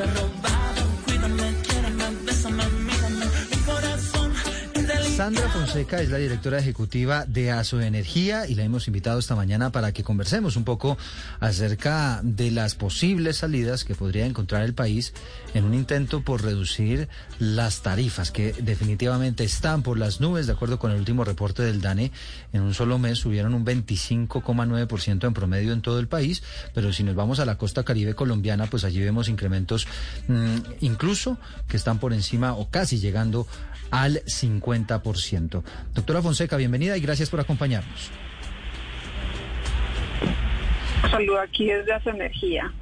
lo he Sandra Fonseca es la directora ejecutiva de ASO Energía y la hemos invitado esta mañana para que conversemos un poco acerca de las posibles salidas que podría encontrar el país en un intento por reducir las tarifas que definitivamente están por las nubes, de acuerdo con el último reporte del DANE. En un solo mes subieron un 25,9% en promedio en todo el país, pero si nos vamos a la costa caribe colombiana, pues allí vemos incrementos mm, incluso que están por encima o casi llegando al 50%. Doctora Fonseca, bienvenida y gracias por acompañarnos. Saludo aquí desde Hace Energía.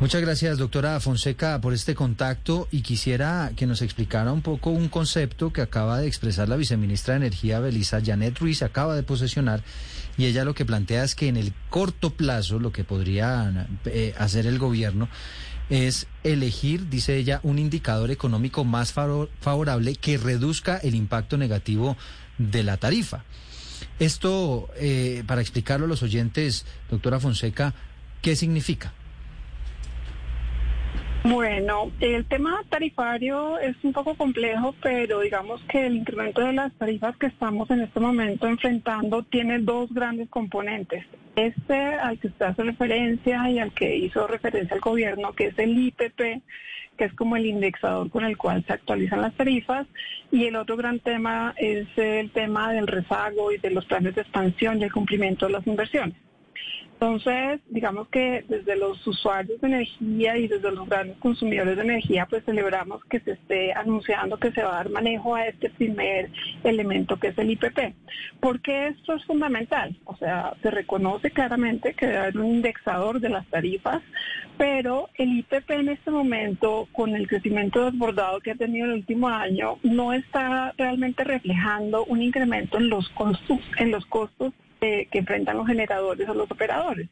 Muchas gracias, doctora Fonseca, por este contacto y quisiera que nos explicara un poco un concepto que acaba de expresar la viceministra de Energía, Belisa Janet Ruiz, acaba de posesionar y ella lo que plantea es que en el corto plazo lo que podría eh, hacer el gobierno es elegir, dice ella, un indicador económico más favo- favorable que reduzca el impacto negativo de la tarifa. Esto, eh, para explicarlo a los oyentes, doctora Fonseca, ¿qué significa? Bueno, el tema tarifario es un poco complejo, pero digamos que el incremento de las tarifas que estamos en este momento enfrentando tiene dos grandes componentes. Este al que usted hace referencia y al que hizo referencia el gobierno, que es el IPP, que es como el indexador con el cual se actualizan las tarifas, y el otro gran tema es el tema del rezago y de los planes de expansión y el cumplimiento de las inversiones. Entonces, digamos que desde los usuarios de energía y desde los grandes consumidores de energía, pues celebramos que se esté anunciando que se va a dar manejo a este primer elemento que es el IPP. Porque esto es fundamental. O sea, se reconoce claramente que debe haber un indexador de las tarifas, pero el IPP en este momento, con el crecimiento desbordado que ha tenido el último año, no está realmente reflejando un incremento en los costos, en los costos que enfrentan los generadores o los operadores.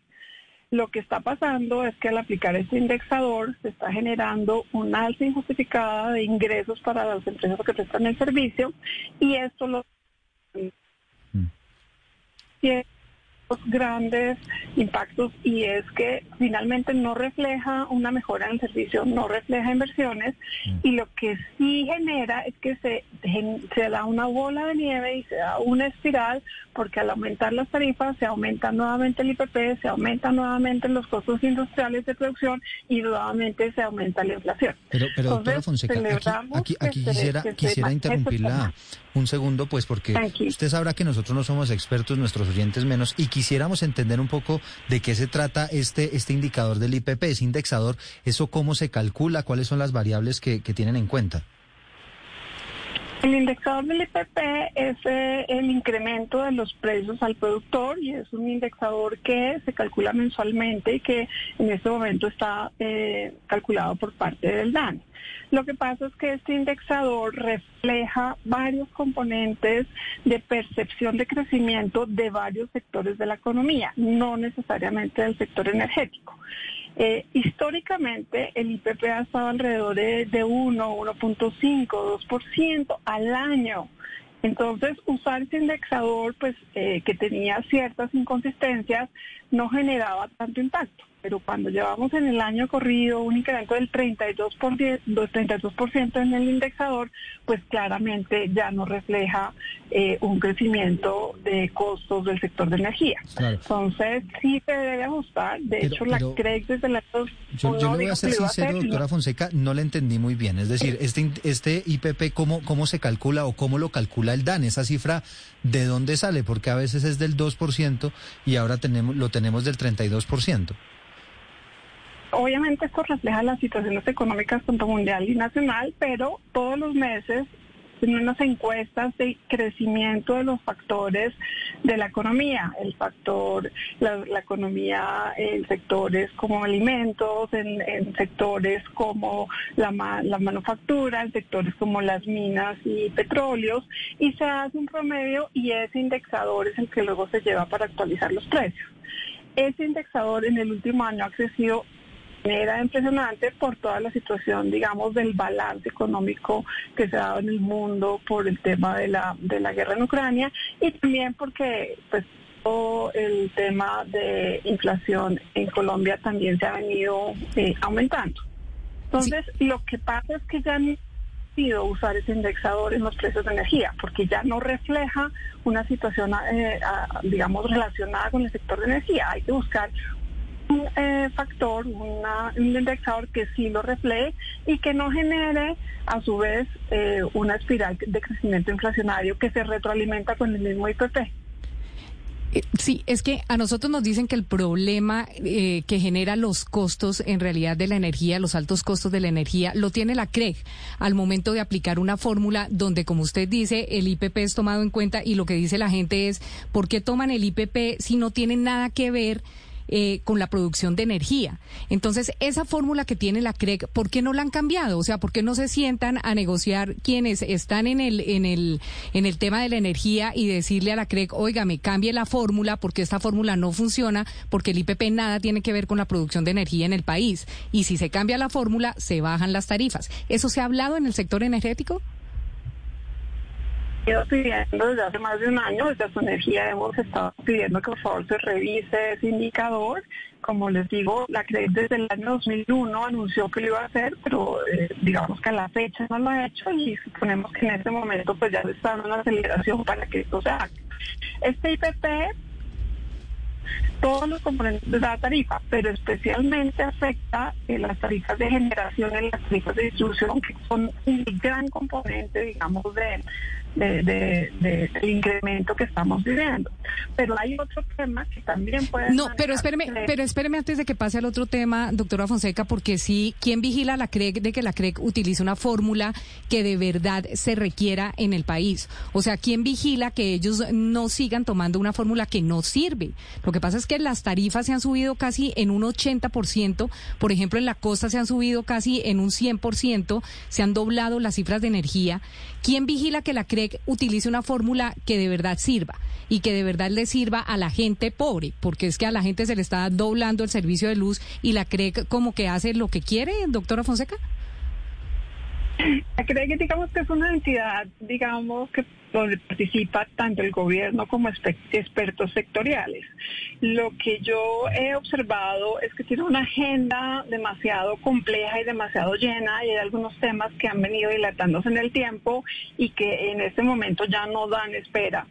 Lo que está pasando es que al aplicar este indexador se está generando una alza injustificada de ingresos para las empresas que prestan el servicio y esto lo dos grandes impactos y es que finalmente no refleja una mejora en el servicio, no refleja inversiones y lo que sí genera es que se, se da una bola de nieve y se da una espiral porque al aumentar las tarifas se aumenta nuevamente el IPP, se aumentan nuevamente los costos industriales de producción y nuevamente se aumenta la inflación. Pero, pero doctora Entonces, Fonseca, aquí, aquí, aquí quisiera, se quisiera interrumpirla un segundo, pues porque Tranquilo. usted sabrá que nosotros no somos expertos, nuestros oyentes menos, y quisiéramos entender un poco de qué se trata este, este indicador del IPP, ese indexador, eso cómo se calcula, cuáles son las variables que, que tienen en cuenta. El indexador del IPP es eh, el incremento de los precios al productor y es un indexador que se calcula mensualmente y que en este momento está eh, calculado por parte del DAN. Lo que pasa es que este indexador refleja varios componentes de percepción de crecimiento de varios sectores de la economía, no necesariamente del sector energético. Eh, históricamente el IPP ha estado alrededor de, de 1, 1.5, 2% al año. Entonces, usar ese indexador, pues, eh, que tenía ciertas inconsistencias, no generaba tanto impacto. Pero cuando llevamos en el año corrido un incremento del 32%, por die- del 32% en el indexador, pues claramente ya no refleja eh, un crecimiento de costos del sector de energía. Claro. Entonces, sí se debe ajustar. De Pero- hecho, pero- la CREC desde la... Yo, yo le voy a ser sincero, doctora Fonseca, no le entendí muy bien. Es decir, este, este IPP, ¿cómo, ¿cómo se calcula o cómo lo calcula el DAN? Esa cifra, ¿de dónde sale? Porque a veces es del 2% y ahora tenemos, lo tenemos del 32%. Obviamente esto refleja las situaciones económicas tanto mundial y nacional, pero todos los meses en unas encuestas de crecimiento de los factores de la economía, el factor, la, economía en sectores como alimentos, en, sectores como la, la manufactura, en sectores como las minas y petróleos, y se hace un promedio y ese indexador es el que luego se lleva para actualizar los precios. Ese indexador en el último año ha crecido manera impresionante por toda la situación, digamos, del balance económico que se ha dado en el mundo por el tema de la, de la guerra en Ucrania y también porque pues todo el tema de inflación en Colombia también se ha venido eh, aumentando. Entonces, lo que pasa es que ya no sido usar ese indexador en los precios de energía, porque ya no refleja una situación, eh, a- digamos, relacionada con el sector de energía. Hay que buscar un eh, factor, una- un indexador que sí lo refleje y que no genere, a su vez, eh, una espiral de crecimiento inflacionario que se retroalimenta con el mismo IPP. Eh, Sí, es que a nosotros nos dicen que el problema eh, que genera los costos en realidad de la energía, los altos costos de la energía, lo tiene la CREG al momento de aplicar una fórmula donde, como usted dice, el IPP es tomado en cuenta y lo que dice la gente es, ¿por qué toman el IPP si no tiene nada que ver? Eh, con la producción de energía. Entonces, esa fórmula que tiene la CREG, ¿por qué no la han cambiado? O sea, ¿por qué no se sientan a negociar quienes están en el, en el, en el tema de la energía y decirle a la CREG, oiga, me cambie la fórmula porque esta fórmula no funciona, porque el IPP nada tiene que ver con la producción de energía en el país. Y si se cambia la fórmula, se bajan las tarifas. ¿Eso se ha hablado en el sector energético? Ido pidiendo desde hace más de un año, desde su energía hemos estado pidiendo que por favor se revise ese indicador. Como les digo, la CRED desde el año 2001 anunció que lo iba a hacer, pero eh, digamos que a la fecha no lo ha hecho y suponemos que en este momento pues ya le está dando una aceleración para que esto se haga. Este IPP todos los componentes de la tarifa, pero especialmente afecta eh, las tarifas de generación y las tarifas de distribución, que son un gran componente, digamos, de, de- de- de- del incremento que estamos viviendo. Pero hay otro tema que también puede... No, pero espéreme, pero espéreme antes de que pase al otro tema, doctora Fonseca, porque sí, ¿quién vigila la CREC de que la CREC utilice una fórmula que de verdad se requiera en el país? O sea, ¿quién vigila que ellos no sigan tomando una fórmula que no sirve? Lo que pasa es que las tarifas se han subido casi en un 80%, por ejemplo, en la costa se han subido casi en un 100%, se han doblado las cifras de energía. ¿Quién vigila que la CREC utilice una fórmula que de verdad sirva y que de verdad le sirva a la gente pobre? Porque es que a la gente se le está doblando el servicio de luz y la CREC como que hace lo que quiere, doctora Fonseca. Creo que digamos que es una entidad, digamos, que donde participa tanto el gobierno como expertos sectoriales. Lo que yo he observado es que tiene una agenda demasiado compleja y demasiado llena y hay algunos temas que han venido dilatándose en el tiempo y que en este momento ya no dan espera.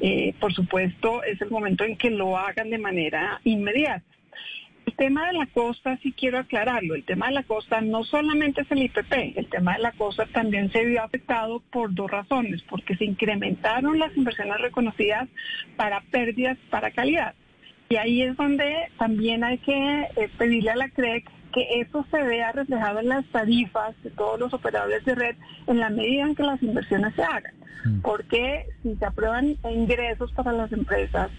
Eh, por supuesto, es el momento en que lo hagan de manera inmediata. El tema de la costa, sí quiero aclararlo, el tema de la costa no solamente es el IPP, el tema de la costa también se vio afectado por dos razones, porque se incrementaron las inversiones reconocidas para pérdidas para calidad. Y ahí es donde también hay que eh, pedirle a la CREC que eso se vea reflejado en las tarifas de todos los operadores de red en la medida en que las inversiones se hagan. Porque si se aprueban ingresos para las empresas,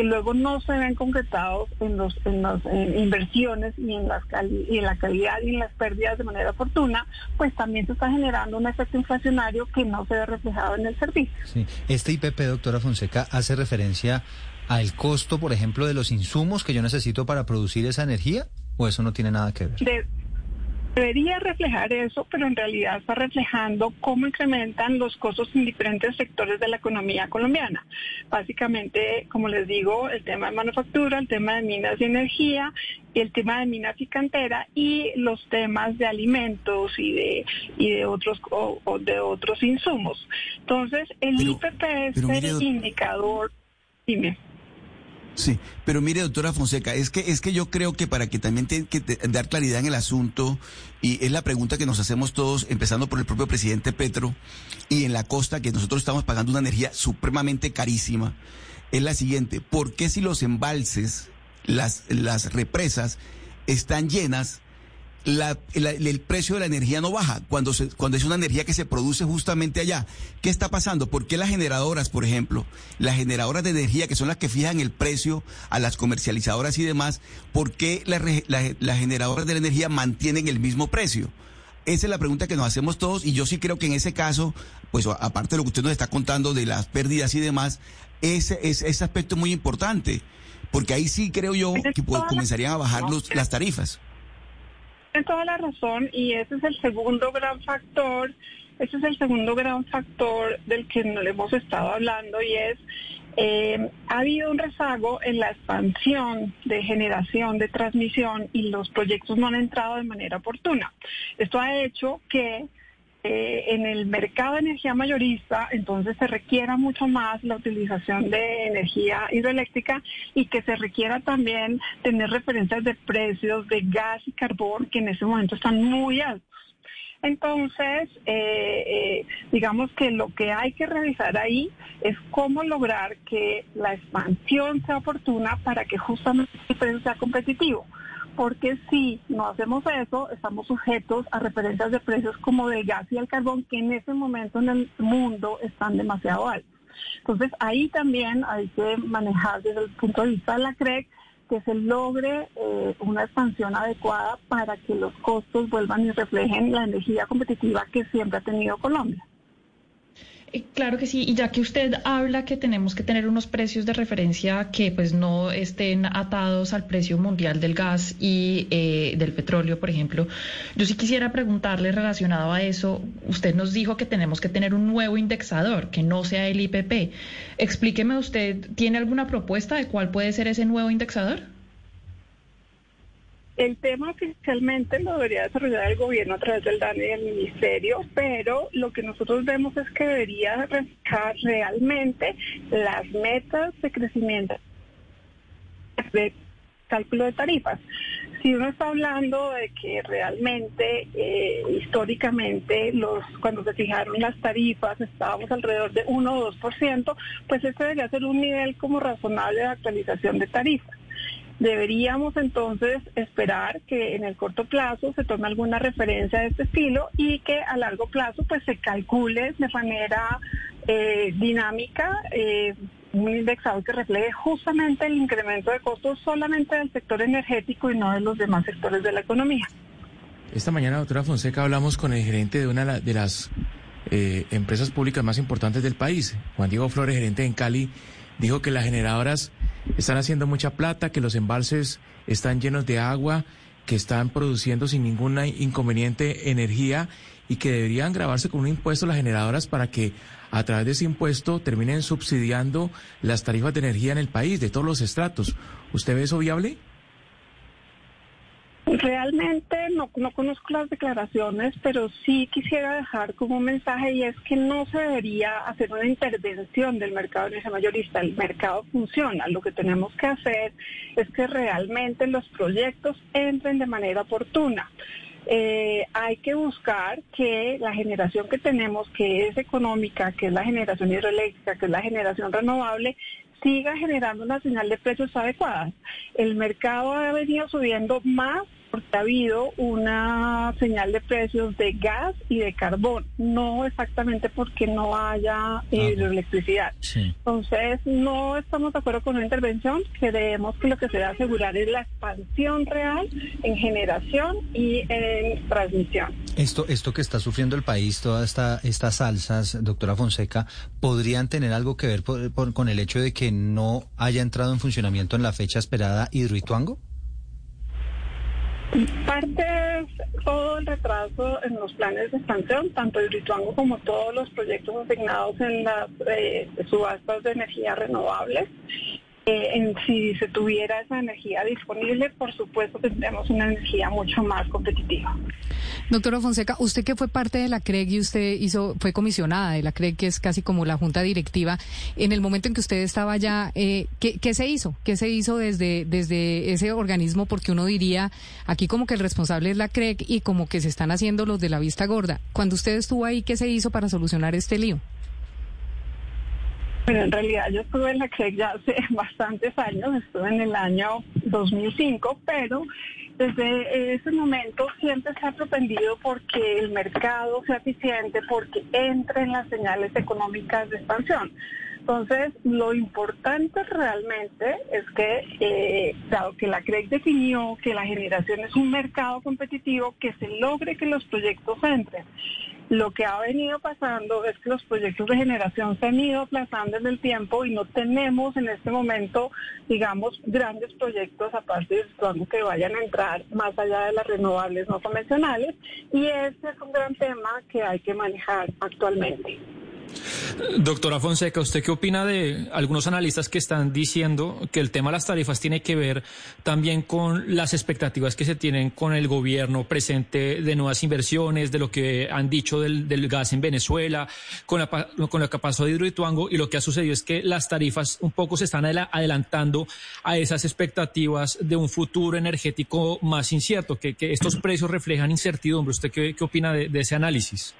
que luego no se ven concretados en los en las eh, inversiones y en las y en la calidad y en las pérdidas de manera oportuna, pues también se está generando un efecto inflacionario que no se ve reflejado en el servicio. Sí. Este IPP, doctora Fonseca, hace referencia al costo, por ejemplo, de los insumos que yo necesito para producir esa energía, o eso no tiene nada que ver. De- debería reflejar eso, pero en realidad está reflejando cómo incrementan los costos en diferentes sectores de la economía colombiana. Básicamente, como les digo, el tema de manufactura, el tema de minas y energía, el tema de minas y cantera y los temas de alimentos y de y de otros o- o de otros insumos. Entonces, el Pero- IPP es pero el indicador. Dime. Sí, pero mire, doctora Fonseca, es que es que yo creo que para que también te, que dar claridad en el asunto y es la pregunta que nos hacemos todos, empezando por el propio presidente Petro y en la costa que nosotros estamos pagando una energía supremamente carísima, es la siguiente: ¿por qué si los embalses, las las represas están llenas? La- la- el precio de la energía no baja cuando, se, cuando es una energía que se produce justamente allá. ¿Qué está pasando? ¿Por qué las generadoras, por ejemplo, las generadoras de energía que son las que fijan el precio a las comercializadoras y demás, por qué las las generadoras de la energía mantienen el mismo precio? Esa es la pregunta que nos hacemos todos y yo sí creo que en ese caso, pues aparte de lo que usted nos está contando de las pérdidas y demás, ese, ese, ese aspecto es muy importante, porque ahí sí creo yo que pues, comenzarían a bajar los, las tarifas. Tiene toda la razón y ese es el segundo gran factor, ese es el segundo gran factor del que no hemos estado hablando y es eh, ha habido un rezago en la expansión de generación, de transmisión y los proyectos no han entrado de manera oportuna. Esto ha hecho que eh, en el mercado de energía mayorista, entonces se requiera mucho más la utilización de energía hidroeléctrica y que se requiera también tener referencias de precios de gas y carbón que en ese momento están muy altos. Entonces, eh, eh, digamos que lo que hay que revisar ahí es cómo lograr que la expansión sea oportuna para que justamente el precio sea competitivo porque si no hacemos eso, estamos sujetos a referencias de precios como del gas y el carbón, que en ese momento en el mundo están demasiado altos. Entonces, ahí también hay que manejar desde el punto de vista de la CREC que se logre eh, una expansión adecuada para que los costos vuelvan y reflejen la energía competitiva que siempre ha tenido Colombia. Eh, claro que sí, y ya que usted habla que tenemos que tener unos precios de referencia que pues no estén atados al precio mundial del gas y eh, del petróleo, por ejemplo, yo sí quisiera preguntarle relacionado a eso, usted nos dijo que tenemos que tener un nuevo indexador, que no sea el IPP. Explíqueme usted, ¿tiene alguna propuesta de cuál puede ser ese nuevo indexador? El tema oficialmente lo debería desarrollar el gobierno a través del DANE y del ministerio, pero lo que nosotros vemos es que debería reflejar realmente las metas de crecimiento de cálculo de tarifas. Si uno está hablando de que realmente eh, históricamente cuando se fijaron las tarifas estábamos alrededor de 1 o 2%, pues este debería ser un nivel como razonable de actualización de tarifas. Deberíamos entonces esperar que en el corto plazo se tome alguna referencia de este estilo y que a largo plazo pues se calcule de manera eh, dinámica eh, un indexado que refleje justamente el incremento de costos solamente del sector energético y no de los demás sectores de la economía. Esta mañana, doctora Fonseca, hablamos con el gerente de una de las eh, empresas públicas más importantes del país, Juan Diego Flores, gerente en Cali, dijo que las generadoras están haciendo mucha plata, que los embalses están llenos de agua, que están produciendo sin ningún inconveniente energía y que deberían grabarse con un impuesto las generadoras para que a través de ese impuesto terminen subsidiando las tarifas de energía en el país, de todos los estratos. ¿Usted ve eso viable? Realmente no, no conozco las declaraciones, pero sí quisiera dejar como un mensaje y es que no se debería hacer una intervención del mercado en ese mayorista. El mercado funciona. Lo que tenemos que hacer es que realmente los proyectos entren de manera oportuna. Eh, hay que buscar que la generación que tenemos, que es económica, que es la generación hidroeléctrica, que es la generación renovable, siga generando una señal de precios adecuada. El mercado ha venido subiendo más porque ha habido una señal de precios de gas y de carbón, no exactamente porque no haya hidroelectricidad. Entonces, no estamos de acuerdo con una intervención, creemos que lo que se debe asegurar es la expansión real en generación y en transmisión. Esto, esto que está sufriendo el país, todas esta, estas salsas, doctora Fonseca, ¿podrían tener algo que ver con el hecho de que no haya entrado en funcionamiento en la fecha esperada Hidroituango? Parte es todo el retraso en los planes de expansión, tanto el Rituango como todos los proyectos asignados en las eh, subastas de energía renovables. Eh, en, si se tuviera esa energía disponible, por supuesto tendríamos una energía mucho más competitiva. Doctora Fonseca, usted que fue parte de la CREG y usted hizo, fue comisionada de la CREG, que es casi como la junta directiva, en el momento en que usted estaba allá, eh, ¿qué, se hizo? ¿Qué se hizo desde, desde ese organismo? Porque uno diría, aquí como que el responsable es la CREG y como que se están haciendo los de la vista gorda. Cuando usted estuvo ahí, ¿qué se hizo para solucionar este lío? Bueno, en realidad yo estuve en la CREG ya hace bastantes años, estuve en el año 2005, pero desde ese momento siempre se ha propendido porque el mercado sea eficiente, porque entre en las señales económicas de expansión. Entonces, lo importante realmente es que, eh, dado que la CREC definió que la generación es un mercado competitivo, que se logre que los proyectos entren. Lo que ha venido pasando es que los proyectos de generación se han ido aplazando en el tiempo y no tenemos en este momento, digamos, grandes proyectos aparte de algo que vayan a entrar más allá de las renovables no convencionales. Y ese es un gran tema que hay que manejar actualmente. Doctora Fonseca, ¿usted qué opina de algunos analistas que están diciendo que el tema de las tarifas tiene que ver también con las expectativas que se tienen con el gobierno presente de nuevas inversiones, de lo que han dicho del, gas en Venezuela, con, la, con lo que pasó de Hidroituango y lo que ha sucedido es que las tarifas un poco se están adelantando a esas expectativas de un futuro energético más incierto, que, estos precios reflejan incertidumbre. ¿Usted qué, opina de ese análisis?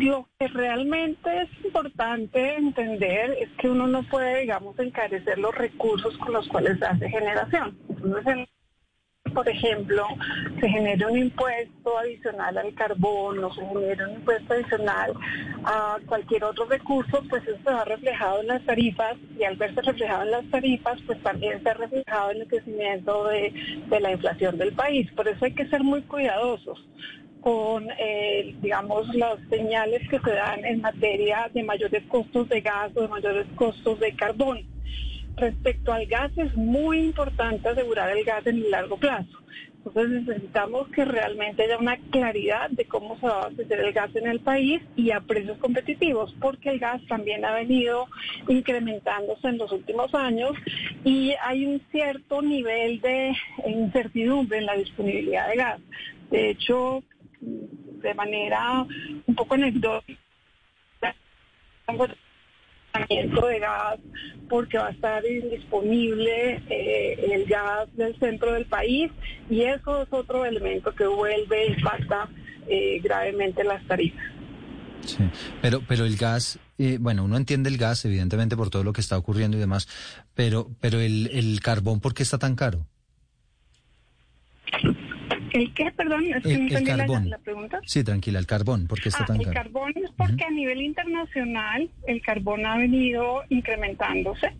Lo que realmente es importante entender es que uno no puede, digamos, encarecer los recursos con los cuales hace generación. Por ejemplo, se genera un impuesto adicional al carbón o se genera un impuesto adicional a cualquier otro recurso, pues eso se va reflejado en las tarifas y al verse reflejado en las tarifas, pues también se ha reflejado en el crecimiento de la inflación del país. Por eso hay que ser muy cuidadosos con, eh, digamos, las señales que se dan en materia de mayores costos de gas o de mayores costos de carbón. Respecto al gas, es muy importante asegurar el gas en el largo plazo. Entonces necesitamos que realmente haya una claridad de cómo se va a abastecer el gas en el país y a precios competitivos, porque el gas también ha venido incrementándose en los últimos años y hay un cierto nivel de incertidumbre en la disponibilidad de gas. De hecho, de manera un poco anecdótica de gas porque va a estar indisponible eh, el gas del centro del país y eso es otro elemento que vuelve impacta eh, gravemente las tarifas. Sí, pero, pero el gas, eh, bueno, uno entiende el gas, evidentemente, por todo lo que está ocurriendo y demás, pero, pero el, el carbón, ¿por qué está tan caro? ¿El qué? Perdón, es que El- no entendí la, carbón. la pregunta. Sí, tranquila, el carbón, ¿por qué está Ah, tan el caro? carbón es porque a nivel internacional el carbón ha venido incrementándose.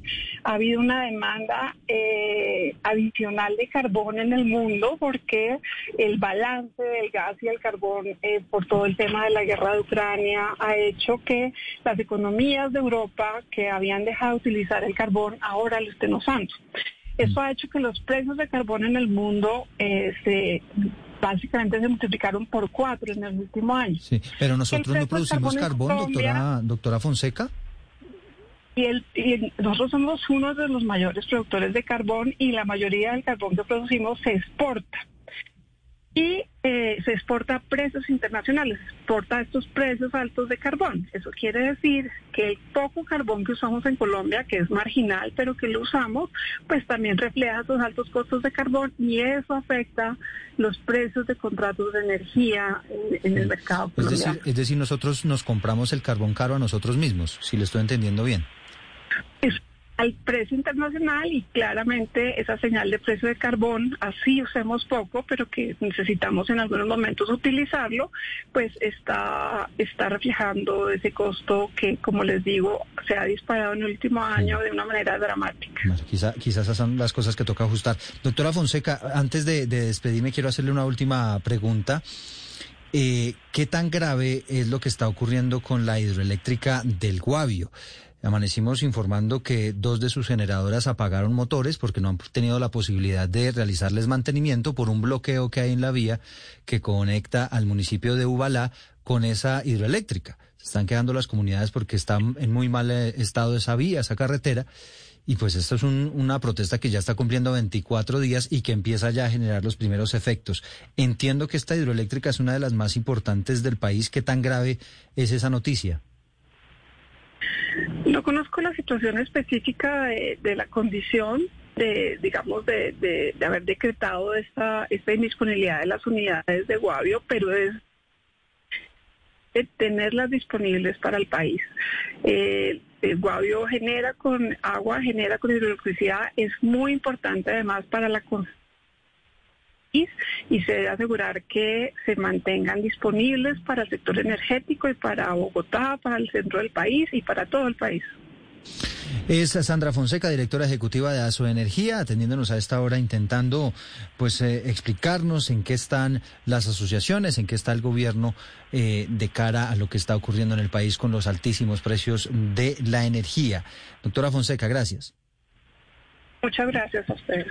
Ha habido una demanda eh, adicional de carbón en el mundo porque el balance del gas y el carbón eh, por todo el tema de la guerra de Ucrania ha hecho que las economías de Europa que habían dejado de utilizar el carbón ahora lo estén usando. Eso ha hecho que los precios de carbón en el mundo eh, se básicamente se multiplicaron por cuatro en el último año. Sí, pero nosotros no producimos carbón carbón, en Colombia- doctora, doctora Fonseca. Y, el, y nosotros somos uno de los mayores productores de carbón y la mayoría del carbón que producimos se exporta. Y eh, se exporta a precios internacionales, se exporta a estos precios altos de carbón. Eso quiere decir que el poco carbón que usamos en Colombia, que es marginal, pero que lo usamos, pues también refleja esos altos costos de carbón y eso afecta los precios de contratos de energía en, en el mercado Es decir, es decir, nosotros nos compramos el carbón caro a nosotros mismos, si le estoy entendiendo bien. es al precio internacional y claramente esa señal de precio de carbón, así usemos poco, pero que necesitamos en algunos momentos utilizarlo, pues está, está reflejando ese costo que, como les digo, se ha disparado en el último año de una manera dramática. Bueno, quizá, quizás esas son las cosas que toca ajustar. Doctora Fonseca, antes de, de despedirme, quiero hacerle una última pregunta. Eh, ¿Qué tan grave es lo que está ocurriendo con la hidroeléctrica del Guavio? Amanecimos informando que dos de sus generadoras apagaron motores porque no han tenido la posibilidad de realizarles mantenimiento por un bloqueo que hay en la vía que conecta al municipio de Ubalá con esa hidroeléctrica. Se están quedando las comunidades porque están en muy mal eh, estado esa vía, esa carretera. Y pues esto es un- una protesta que ya está cumpliendo 24 días y que empieza ya a generar los primeros efectos. Entiendo que esta hidroeléctrica es una de las más importantes del país. ¿Qué tan grave es esa noticia? No conozco la situación específica de, la condición de, digamos, de, haber decretado esta, esta indisponibilidad de las unidades de Guavio, pero es tenerlas disponibles para el país. El Guavio genera con agua, genera con hidroelectricidad, es muy importante además para la y se debe asegurar que se mantengan disponibles para el sector energético y para Bogotá, para el centro del país y para todo el país. Es Sandra Fonseca, directora ejecutiva de ASO Energía, atendiéndonos a esta hora, intentando pues eh, explicarnos en qué están las asociaciones, en qué está el gobierno eh, de cara a lo que está ocurriendo en el país con los altísimos precios de la energía. Doctora Fonseca, gracias. Muchas gracias a ustedes.